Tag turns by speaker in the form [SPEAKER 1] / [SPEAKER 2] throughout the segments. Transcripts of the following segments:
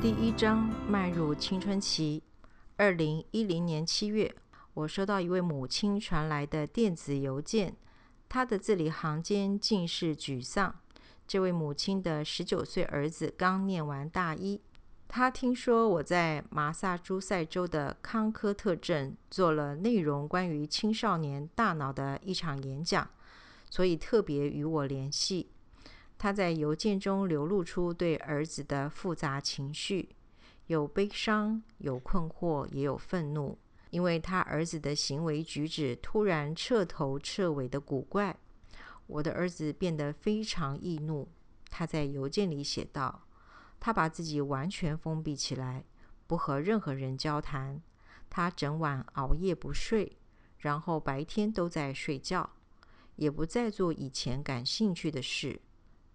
[SPEAKER 1] 第一章迈入青春期。二零一零年七月，我收到一位母亲传来的电子邮件，她的字里行间尽是沮丧。这位母亲的十九岁儿子刚念完大一，他听说我在马萨诸塞州的康科特镇做了内容关于青少年大脑的一场演讲，所以特别与我联系。他在邮件中流露出对儿子的复杂情绪，有悲伤，有困惑，也有愤怒，因为他儿子的行为举止突然彻头彻尾的古怪。我的儿子变得非常易怒。他在邮件里写道：“他把自己完全封闭起来，不和任何人交谈。他整晚熬夜不睡，然后白天都在睡觉，也不再做以前感兴趣的事。”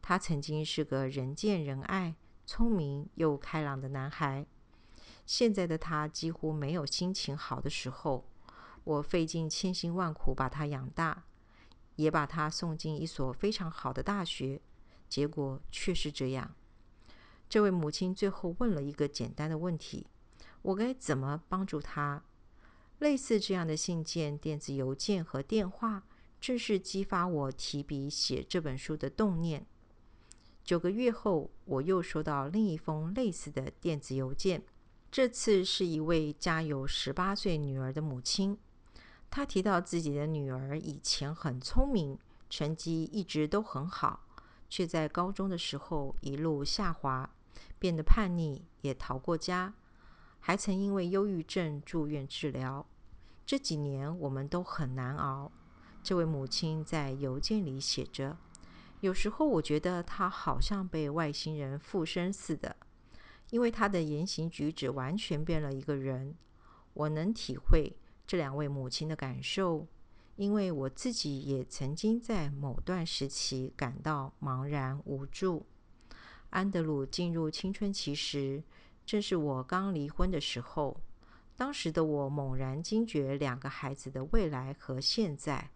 [SPEAKER 1] 他曾经是个人见人爱、聪明又开朗的男孩。现在的他几乎没有心情好的时候。我费尽千辛万苦把他养大，也把他送进一所非常好的大学，结果却是这样。这位母亲最后问了一个简单的问题：我该怎么帮助他？类似这样的信件、电子邮件和电话，正是激发我提笔写这本书的动念。九个月后，我又收到另一封类似的电子邮件。这次是一位家有十八岁女儿的母亲。她提到自己的女儿以前很聪明，成绩一直都很好，却在高中的时候一路下滑，变得叛逆，也逃过家，还曾因为忧郁症住院治疗。这几年我们都很难熬。这位母亲在邮件里写着。有时候我觉得他好像被外星人附身似的，因为他的言行举止完全变了一个人。我能体会这两位母亲的感受，因为我自己也曾经在某段时期感到茫然无助。安德鲁进入青春期时，正是我刚离婚的时候。当时的我猛然惊觉，两个孩子的未来和现在。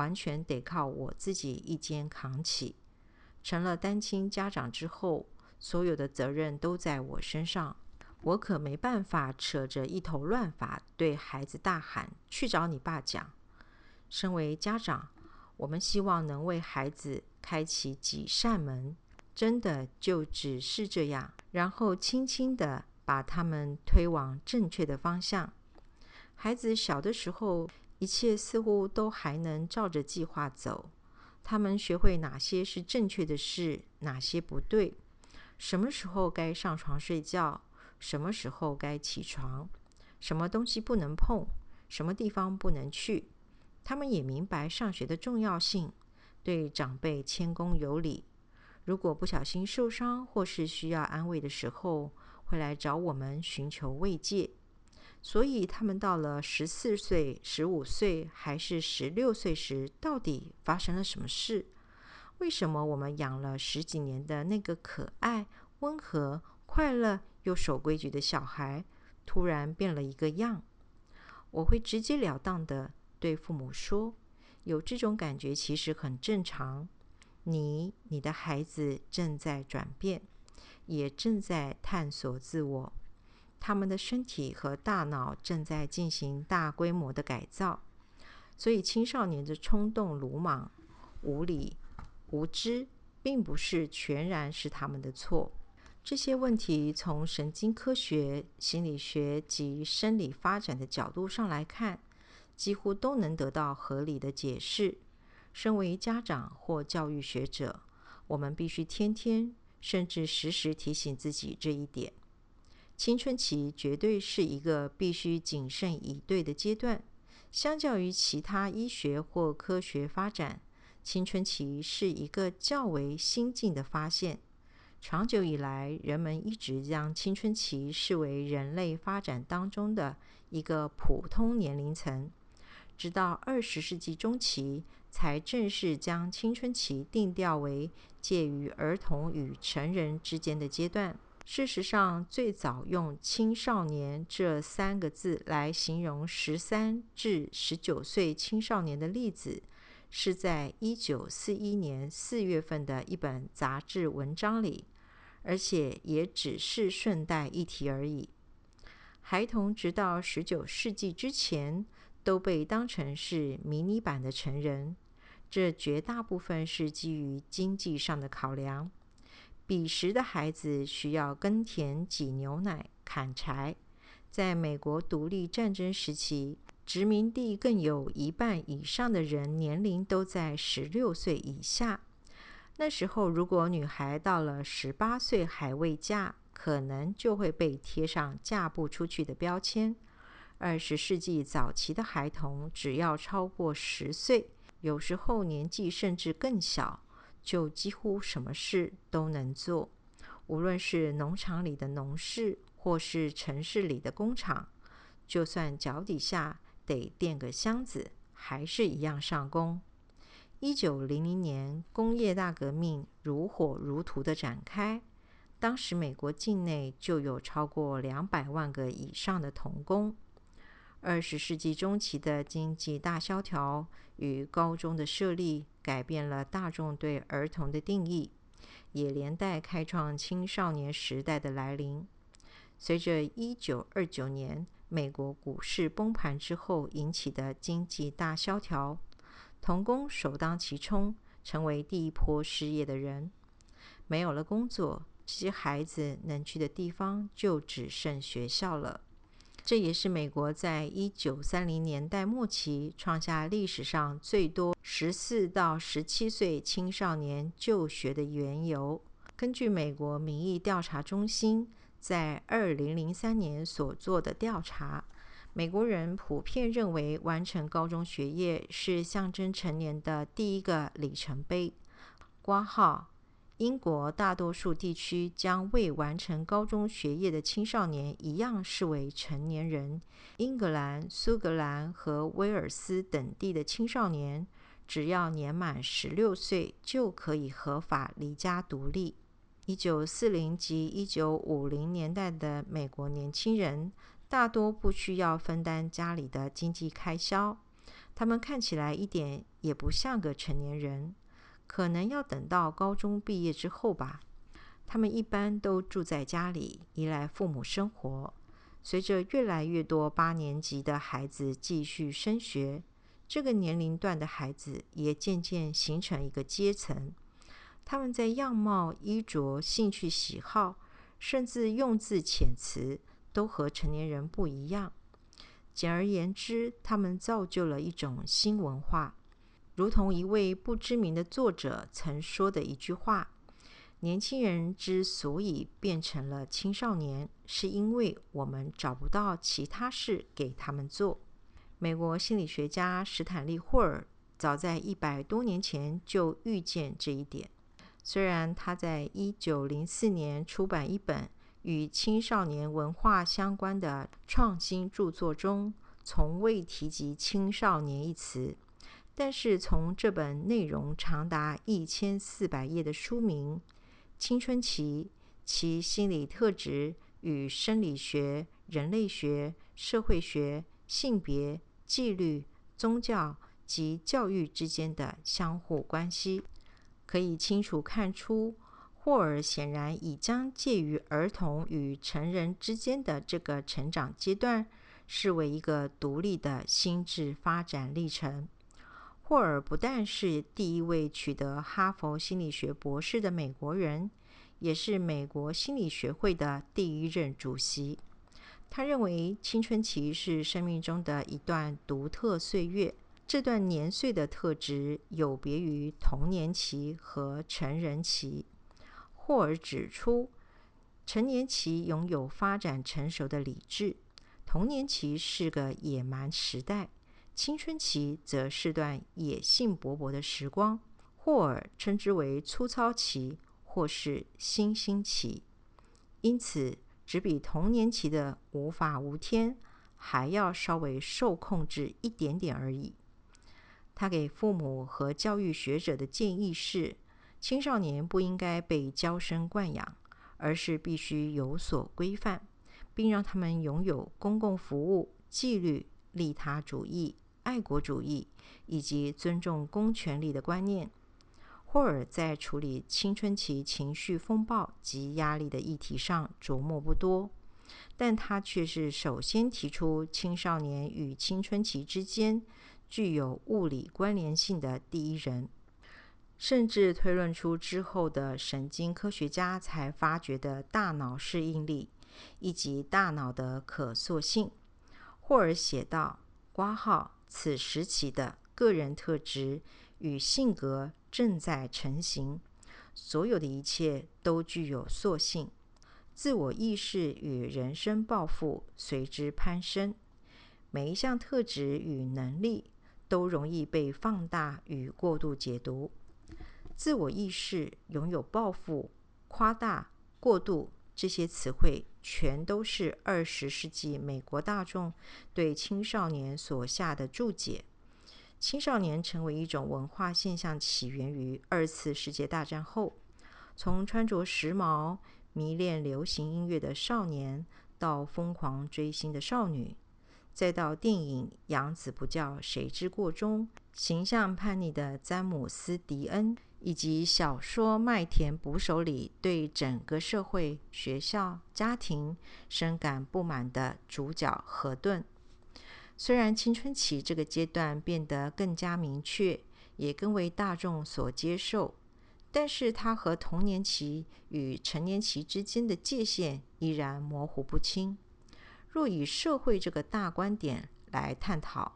[SPEAKER 1] 完全得靠我自己一肩扛起。成了单亲家长之后，所有的责任都在我身上。我可没办法扯着一头乱发对孩子大喊：“去找你爸讲。”身为家长，我们希望能为孩子开启几扇门，真的就只是这样，然后轻轻的把他们推往正确的方向。孩子小的时候。一切似乎都还能照着计划走。他们学会哪些是正确的事，哪些不对，什么时候该上床睡觉，什么时候该起床，什么东西不能碰，什么地方不能去。他们也明白上学的重要性，对长辈谦恭有礼。如果不小心受伤或是需要安慰的时候，会来找我们寻求慰藉。所以，他们到了十四岁、十五岁还是十六岁时，到底发生了什么事？为什么我们养了十几年的那个可爱、温和、快乐又守规矩的小孩，突然变了一个样？我会直截了当的对父母说：“有这种感觉其实很正常。你、你的孩子正在转变，也正在探索自我。”他们的身体和大脑正在进行大规模的改造，所以青少年的冲动、鲁莽、无理、无知，并不是全然是他们的错。这些问题从神经科学、心理学及生理发展的角度上来看，几乎都能得到合理的解释。身为家长或教育学者，我们必须天天甚至时时提醒自己这一点。青春期绝对是一个必须谨慎以对的阶段。相较于其他医学或科学发展，青春期是一个较为新进的发现。长久以来，人们一直将青春期视为人类发展当中的一个普通年龄层，直到二十世纪中期，才正式将青春期定调为介于儿童与成人之间的阶段。事实上，最早用“青少年”这三个字来形容十三至十九岁青少年的例子，是在一九四一年四月份的一本杂志文章里。而且也只是顺带一提而已。孩童直到十九世纪之前都被当成是迷你版的成人，这绝大部分是基于经济上的考量。彼时的孩子需要耕田、挤牛奶、砍柴。在美国独立战争时期，殖民地更有一半以上的人年龄都在十六岁以下。那时候，如果女孩到了十八岁还未嫁，可能就会被贴上嫁不出去的标签。二十世纪早期的孩童只要超过十岁，有时候年纪甚至更小，就几乎什么事都能做。无论是农场里的农事，或是城市里的工厂，就算脚底下得垫个箱子，还是一样上工。一九零零年，工业大革命如火如荼的展开。当时，美国境内就有超过两百万个以上的童工。二十世纪中期的经济大萧条与高中的设立，改变了大众对儿童的定义，也连带开创青少年时代的来临。随着一九二九年美国股市崩盘之后引起的经济大萧条。童工首当其冲，成为第一波失业的人。没有了工作，这些孩子能去的地方就只剩学校了。这也是美国在一九三零年代末期创下历史上最多十四到十七岁青少年就学的缘由。根据美国民意调查中心在二零零三年所做的调查。美国人普遍认为，完成高中学业是象征成年的第一个里程碑。挂号，英国大多数地区将未完成高中学业的青少年一样视为成年人。英格兰、苏格兰和威尔斯等地的青少年，只要年满十六岁，就可以合法离家独立。一九四零及一九五零年代的美国年轻人。大多不需要分担家里的经济开销，他们看起来一点也不像个成年人，可能要等到高中毕业之后吧。他们一般都住在家里，依赖父母生活。随着越来越多八年级的孩子继续升学，这个年龄段的孩子也渐渐形成一个阶层。他们在样貌、衣着、兴趣喜好，甚至用字遣词。都和成年人不一样。简而言之，他们造就了一种新文化，如同一位不知名的作者曾说的一句话：“年轻人之所以变成了青少年，是因为我们找不到其他事给他们做。”美国心理学家史坦利·霍尔早在一百多年前就预见这一点。虽然他在一九零四年出版一本。与青少年文化相关的创新著作中，从未提及“青少年”一词。但是，从这本内容长达一千四百页的书名《青春期：其心理特质与生理学、人类学、社会学、性别、纪律、宗教及教育之间的相互关系》，可以清楚看出。霍尔显然已将介于儿童与成人之间的这个成长阶段视为一个独立的心智发展历程。霍尔不但是第一位取得哈佛心理学博士的美国人，也是美国心理学会的第一任主席。他认为青春期是生命中的一段独特岁月，这段年岁的特质有别于童年期和成人期。霍尔指出，成年期拥有发展成熟的理智，童年期是个野蛮时代，青春期则是段野性勃勃的时光。霍尔称之为粗糙期或是新兴期，因此只比童年期的无法无天还要稍微受控制一点点而已。他给父母和教育学者的建议是。青少年不应该被娇生惯养，而是必须有所规范，并让他们拥有公共服务、纪律、利他主义、爱国主义以及尊重公权力的观念。霍尔在处理青春期情绪风暴及压力的议题上琢磨不多，但他却是首先提出青少年与青春期之间具有物理关联性的第一人，甚至推论出之后的神经科学家才发觉的大脑适应力以及大脑的可塑性。霍尔写道：“挂号此时期的个人特质与性格。”正在成型，所有的一切都具有塑性，自我意识与人生抱负随之攀升。每一项特质与能力都容易被放大与过度解读。自我意识、拥有抱负、夸大、过度这些词汇，全都是二十世纪美国大众对青少年所下的注解。青少年成为一种文化现象，起源于二次世界大战后。从穿着时髦、迷恋流行音乐的少年，到疯狂追星的少女，再到电影《养子不教谁之过》中形象叛逆的詹姆斯·迪恩，以及小说《麦田捕手》里对整个社会、学校、家庭深感不满的主角何顿。虽然青春期这个阶段变得更加明确，也更为大众所接受，但是他和童年期与成年期之间的界限依然模糊不清。若以社会这个大观点来探讨，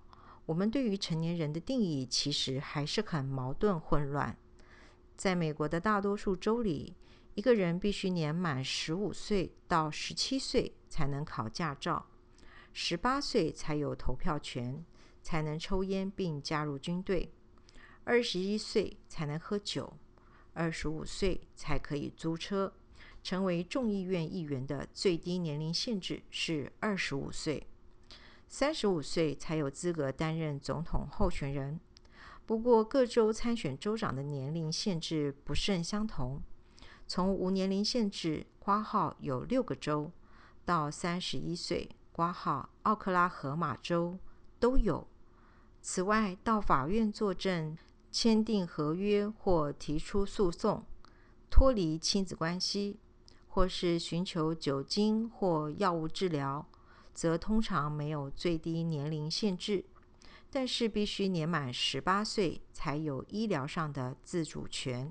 [SPEAKER 1] 我们对于成年人的定义其实还是很矛盾混乱。在美国的大多数州里，一个人必须年满十五岁到十七岁才能考驾照。十八岁才有投票权，才能抽烟并加入军队；二十一岁才能喝酒；二十五岁才可以租车。成为众议院议员的最低年龄限制是二十五岁。三十五岁才有资格担任总统候选人。不过，各州参选州长的年龄限制不甚相同。从无年龄限制（括号有六个州）到三十一岁。挂号，奥克拉荷马州都有。此外，到法院作证、签订合约或提出诉讼、脱离亲子关系，或是寻求酒精或药物治疗，则通常没有最低年龄限制，但是必须年满十八岁才有医疗上的自主权，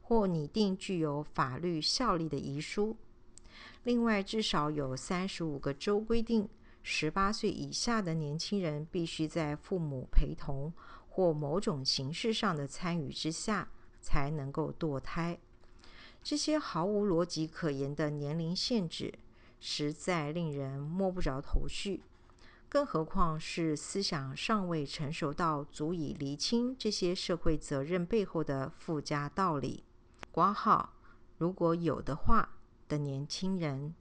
[SPEAKER 1] 或拟定具有法律效力的遗书。另外，至少有三十五个州规定，十八岁以下的年轻人必须在父母陪同或某种形式上的参与之下才能够堕胎。这些毫无逻辑可言的年龄限制，实在令人摸不着头绪。更何况是思想尚未成熟到足以厘清这些社会责任背后的附加道理。挂号，如果有的话。的年轻人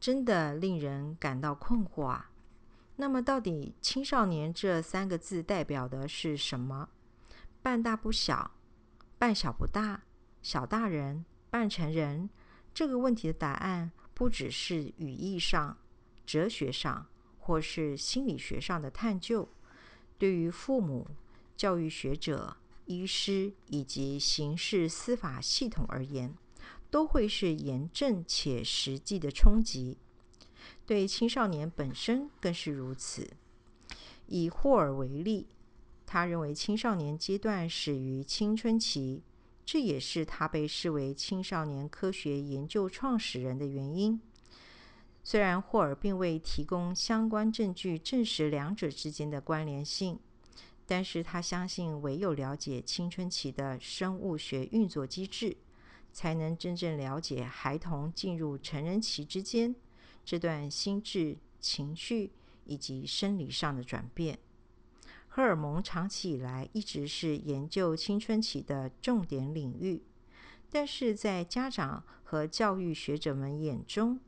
[SPEAKER 1] 真的令人感到困惑啊！那么，到底“青少年”这三个字代表的是什么？半大不小，半小不大，小大人，半成人？这个问题的答案不只是语义上、哲学上，或是心理学上的探究。对于父母、教育学者、医师以及刑事司法系统而言，都会是严正且实际的冲击，对青少年本身更是如此。以霍尔为例，他认为青少年阶段始于青春期，这也是他被视为青少年科学研究创始人的原因。虽然霍尔并未提供相关证据证实两者之间的关联性，但是他相信，唯有了解青春期的生物学运作机制。才能真正了解孩童进入成人期之间这段心智、情绪以及生理上的转变。荷尔蒙长期以来一直是研究青春期的重点领域，但是在家长和教育学者们眼中，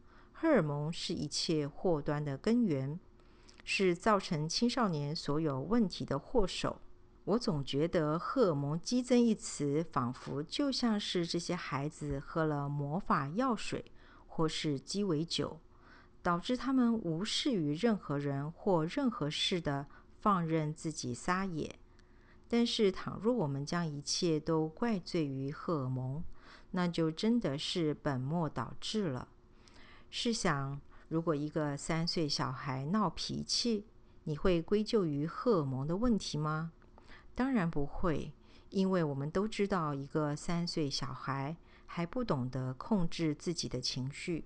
[SPEAKER 1] 荷尔蒙是一切祸端的根源，是造成青少年所有问题的祸首。我总觉得“荷尔蒙激增”一词，仿佛就像是这些孩子喝了魔法药水，或是鸡尾酒，导致他们无视于任何人或任何事的放任自己撒野。但是，倘若我们将一切都怪罪于荷尔蒙，那就真的是本末倒置了。试想，如果一个三岁小孩闹脾气，你会归咎于荷尔蒙的问题吗？当然不会，因为我们都知道，一个三岁小孩还不懂得控制自己的情绪。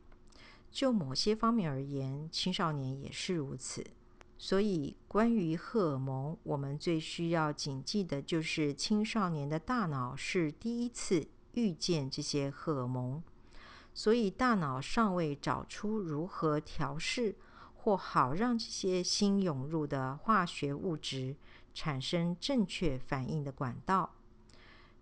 [SPEAKER 1] 就某些方面而言，青少年也是如此。所以，关于荷尔蒙，我们最需要谨记的就是，青少年的大脑是第一次遇见这些荷尔蒙，所以大脑尚未找出如何调试或好让这些新涌入的化学物质产生正确反应的管道。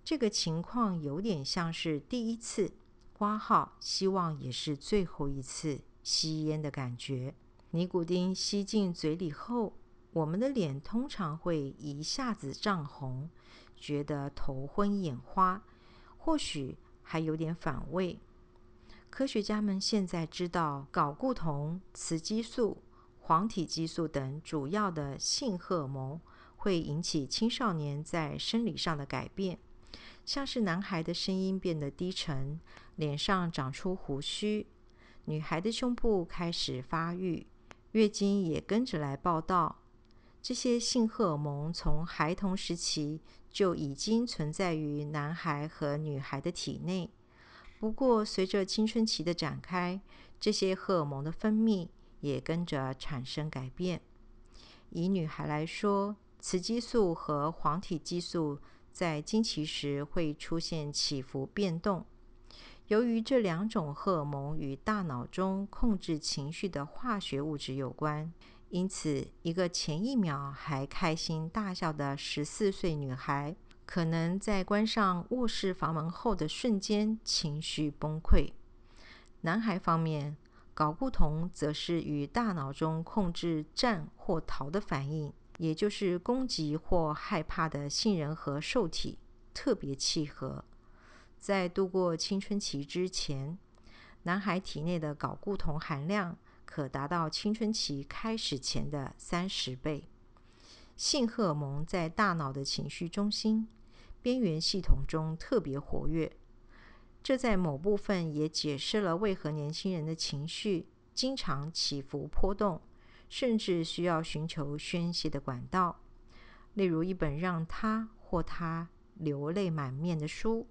[SPEAKER 1] 这个情况有点像是第一次。挂号，希望也是最后一次吸烟的感觉。尼古丁吸进嘴里后，我们的脸通常会一下子涨红，觉得头昏眼花，或许还有点反胃。科学家们现在知道，睾固酮、雌激素、黄体激素等主要的性荷尔蒙会引起青少年在生理上的改变，像是男孩的声音变得低沉。脸上长出胡须，女孩的胸部开始发育，月经也跟着来报道。这些性荷尔蒙从孩童时期就已经存在于男孩和女孩的体内。不过，随着青春期的展开，这些荷尔蒙的分泌也跟着产生改变。以女孩来说，雌激素和黄体激素在经期时会出现起伏变动。由于这两种荷尔蒙与大脑中控制情绪的化学物质有关，因此，一个前一秒还开心大笑的十四岁女孩，可能在关上卧室房门后的瞬间情绪崩溃。男孩方面，睾固酮则是与大脑中控制战或逃的反应，也就是攻击或害怕的杏仁核受体，特别契合。在度过青春期之前，男孩体内的睾固酮含量可达到青春期开始前的三十倍。性荷尔蒙在大脑的情绪中心边缘系统中特别活跃，这在某部分也解释了为何年轻人的情绪经常起伏波动，甚至需要寻求宣泄的管道，例如一本让他或她流泪满面的书。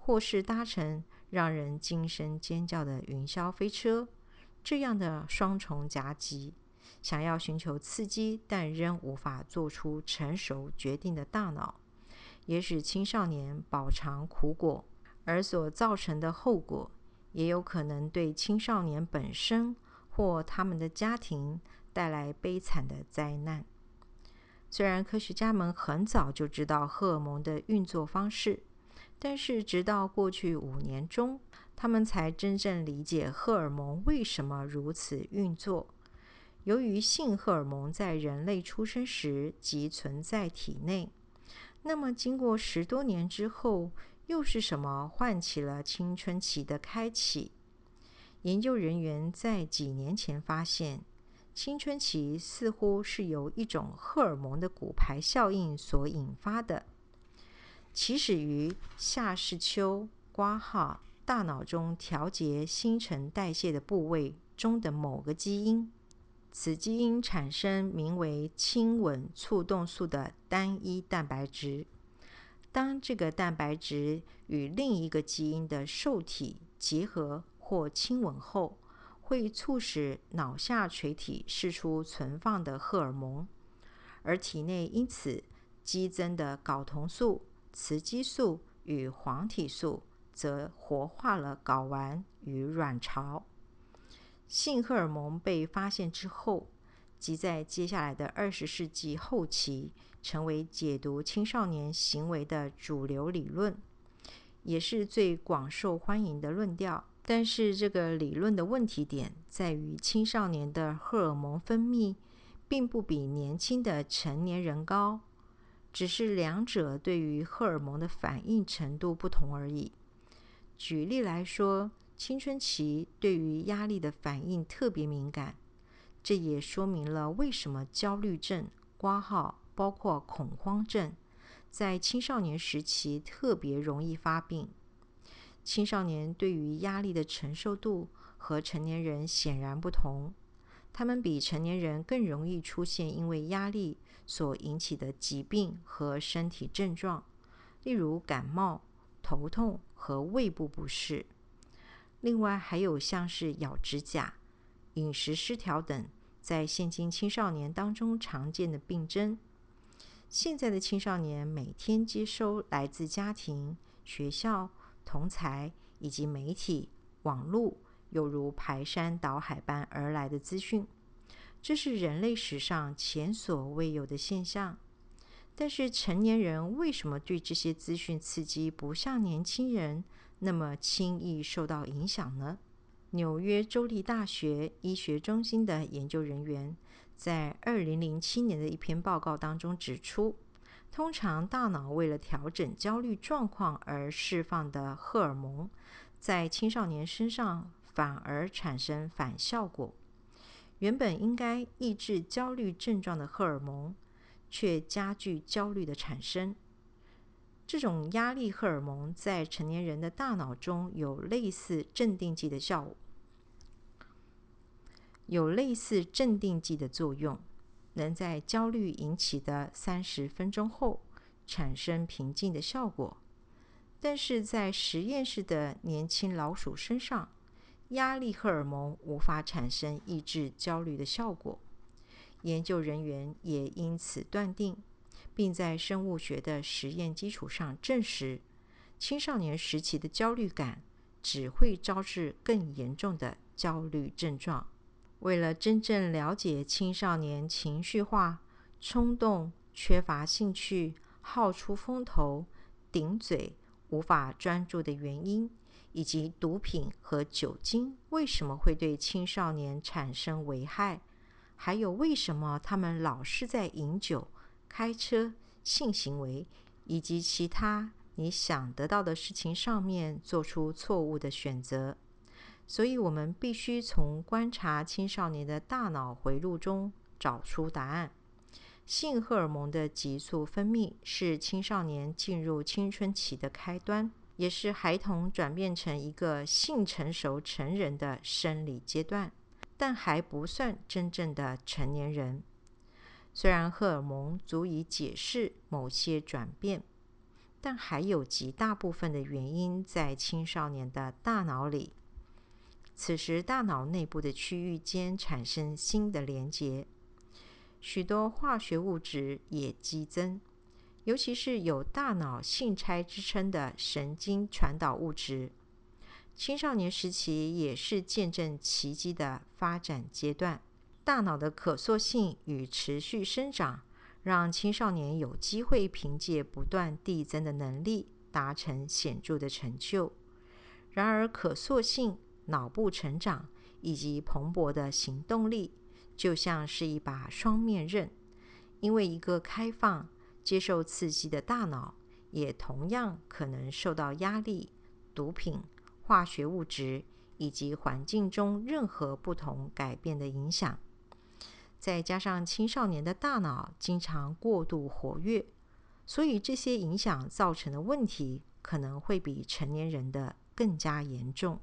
[SPEAKER 1] 或是搭乘让人惊声尖叫的云霄飞车，这样的双重夹击，想要寻求刺激但仍无法做出成熟决定的大脑，也使青少年饱尝苦果，而所造成的后果，也有可能对青少年本身或他们的家庭带来悲惨的灾难。虽然科学家们很早就知道荷尔蒙的运作方式。但是，直到过去五年中，他们才真正理解荷尔蒙为什么如此运作。由于性荷尔蒙在人类出生时即存在体内，那么经过十多年之后，又是什么唤起了青春期的开启？研究人员在几年前发现，青春期似乎是由一种荷尔蒙的骨牌效应所引发的。起始于下视丘挂号大脑中调节新陈代谢的部位中的某个基因，此基因产生名为亲吻促动素的单一蛋白质。当这个蛋白质与另一个基因的受体结合或亲吻后，会促使脑下垂体释出存放的荷尔蒙，而体内因此激增的睾酮素。雌激素与黄体素则活化了睾丸与卵巢。性荷尔蒙被发现之后，即在接下来的二十世纪后期，成为解读青少年行为的主流理论，也是最广受欢迎的论调。但是，这个理论的问题点在于，青少年的荷尔蒙分泌并不比年轻的成年人高。只是两者对于荷尔蒙的反应程度不同而已。举例来说，青春期对于压力的反应特别敏感，这也说明了为什么焦虑症、挂号包括恐慌症在青少年时期特别容易发病。青少年对于压力的承受度和成年人显然不同，他们比成年人更容易出现因为压力所引起的疾病和身体症状，例如感冒、头痛和胃部不适。另外，还有像是咬指甲、饮食失调等，在现今青少年当中常见的病症。现在的青少年每天接收来自家庭、学校、同才以及媒体、网络，犹如排山倒海般而来的资讯，这是人类史上前所未有的现象。但是，成年人为什么对这些资讯刺激不像年轻人？那么轻易受到影响呢？纽约州立大学医学中心的研究人员在二零零七年的一篇报告当中指出，通常大脑为了调整焦虑状况而释放的荷尔蒙，在青少年身上反而产生反效果。原本应该抑制焦虑症状的荷尔蒙，却加剧焦虑的产生。这种压力荷尔蒙在成年人的大脑中有类似镇定剂的效果，有类似镇定剂的作用，能在焦虑引起的三十分钟后产生平静的效果。但是在实验室的年轻老鼠身上，压力荷尔蒙无法产生抑制焦虑的效果。研究人员也因此断定。并在生物学的实验基础上证实，青少年时期的焦虑感只会招致更严重的焦虑症状。为了真正了解青少年情绪化、冲动、缺乏兴趣、好出风头、顶嘴、无法专注的原因，以及毒品和酒精为什么会对青少年产生危害，还有为什么他们老是在饮酒。开车、性行为以及其他你想得到的事情上面做出错误的选择，所以我们必须从观察青少年的大脑回路中找出答案。性荷尔蒙的急速分泌是青少年进入青春期的开端，也是孩童转变成一个性成熟成人的生理阶段，但还不算真正的成年人。虽然荷尔蒙足以解释某些转变，但还有极大部分的原因在青少年的大脑里。此时，大脑内部的区域间产生新的连接，许多化学物质也激增，尤其是有大脑信差之称的神经传导物质。青少年时期也是见证奇迹的发展阶段。大脑的可塑性与持续生长，让青少年有机会凭借不断递增的能力达成显著的成就。然而，可塑性、脑部成长以及蓬勃的行动力，就像是一把双面刃，因为一个开放、接受刺激的大脑，也同样可能受到压力、毒品、化学物质以及环境中任何不同改变的影响。再加上青少年的大脑经常过度活跃，所以这些影响造成的问题可能会比成年人的更加严重。